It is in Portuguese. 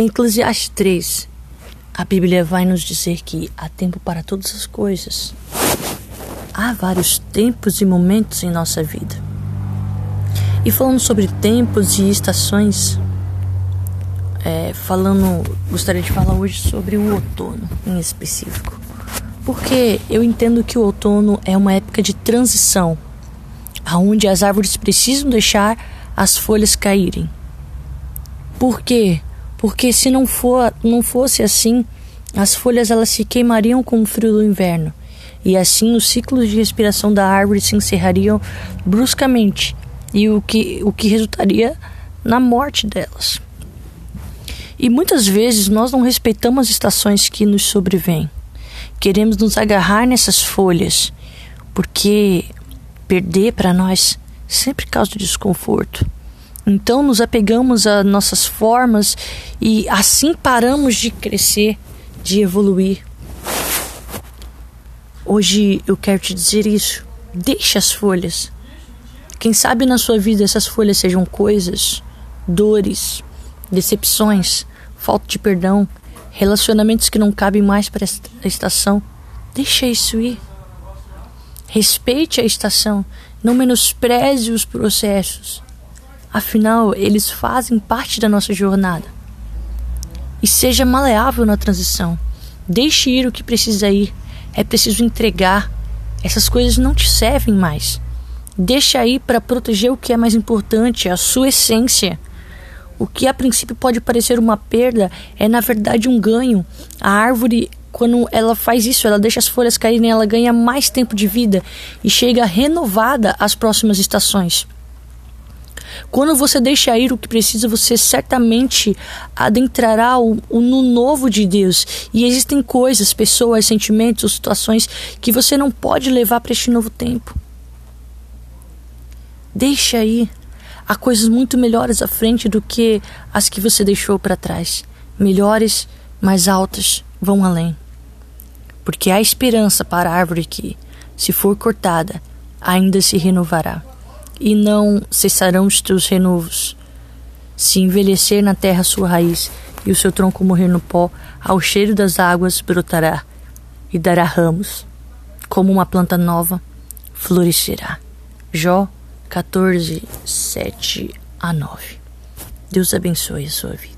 Em Eclesiastes 3, a Bíblia vai nos dizer que há tempo para todas as coisas. Há vários tempos e momentos em nossa vida. E falando sobre tempos e estações, é, falando, gostaria de falar hoje sobre o outono em específico. Porque eu entendo que o outono é uma época de transição, aonde as árvores precisam deixar as folhas caírem. Por quê? Porque se não for não fosse assim, as folhas elas se queimariam com o frio do inverno, e assim os ciclos de respiração da árvore se encerrariam bruscamente, e o que o que resultaria na morte delas. E muitas vezes nós não respeitamos as estações que nos sobrevêm. Queremos nos agarrar nessas folhas, porque perder para nós sempre causa desconforto. Então nos apegamos a nossas formas e assim paramos de crescer, de evoluir. Hoje eu quero te dizer isso. Deixe as folhas. Quem sabe na sua vida essas folhas sejam coisas, dores, decepções, falta de perdão, relacionamentos que não cabem mais para esta estação. Deixa isso ir. Respeite a estação, não menospreze os processos. Afinal, eles fazem parte da nossa jornada. E seja maleável na transição. Deixe ir o que precisa ir. É preciso entregar. Essas coisas não te servem mais. Deixa aí para proteger o que é mais importante, a sua essência. O que a princípio pode parecer uma perda é na verdade um ganho. A árvore, quando ela faz isso, ela deixa as folhas caírem, ela ganha mais tempo de vida e chega renovada às próximas estações. Quando você deixa ir o que precisa, você certamente adentrará o, o, no novo de Deus. E existem coisas, pessoas, sentimentos situações que você não pode levar para este novo tempo. Deixa aí. Há coisas muito melhores à frente do que as que você deixou para trás. Melhores, mais altas, vão além. Porque há esperança para a árvore que, se for cortada, ainda se renovará e não cessarão os teus renovos. Se envelhecer na terra sua raiz e o seu tronco morrer no pó, ao cheiro das águas brotará e dará ramos. Como uma planta nova, florescerá. Jó 14, 7 a 9. Deus abençoe a sua vida.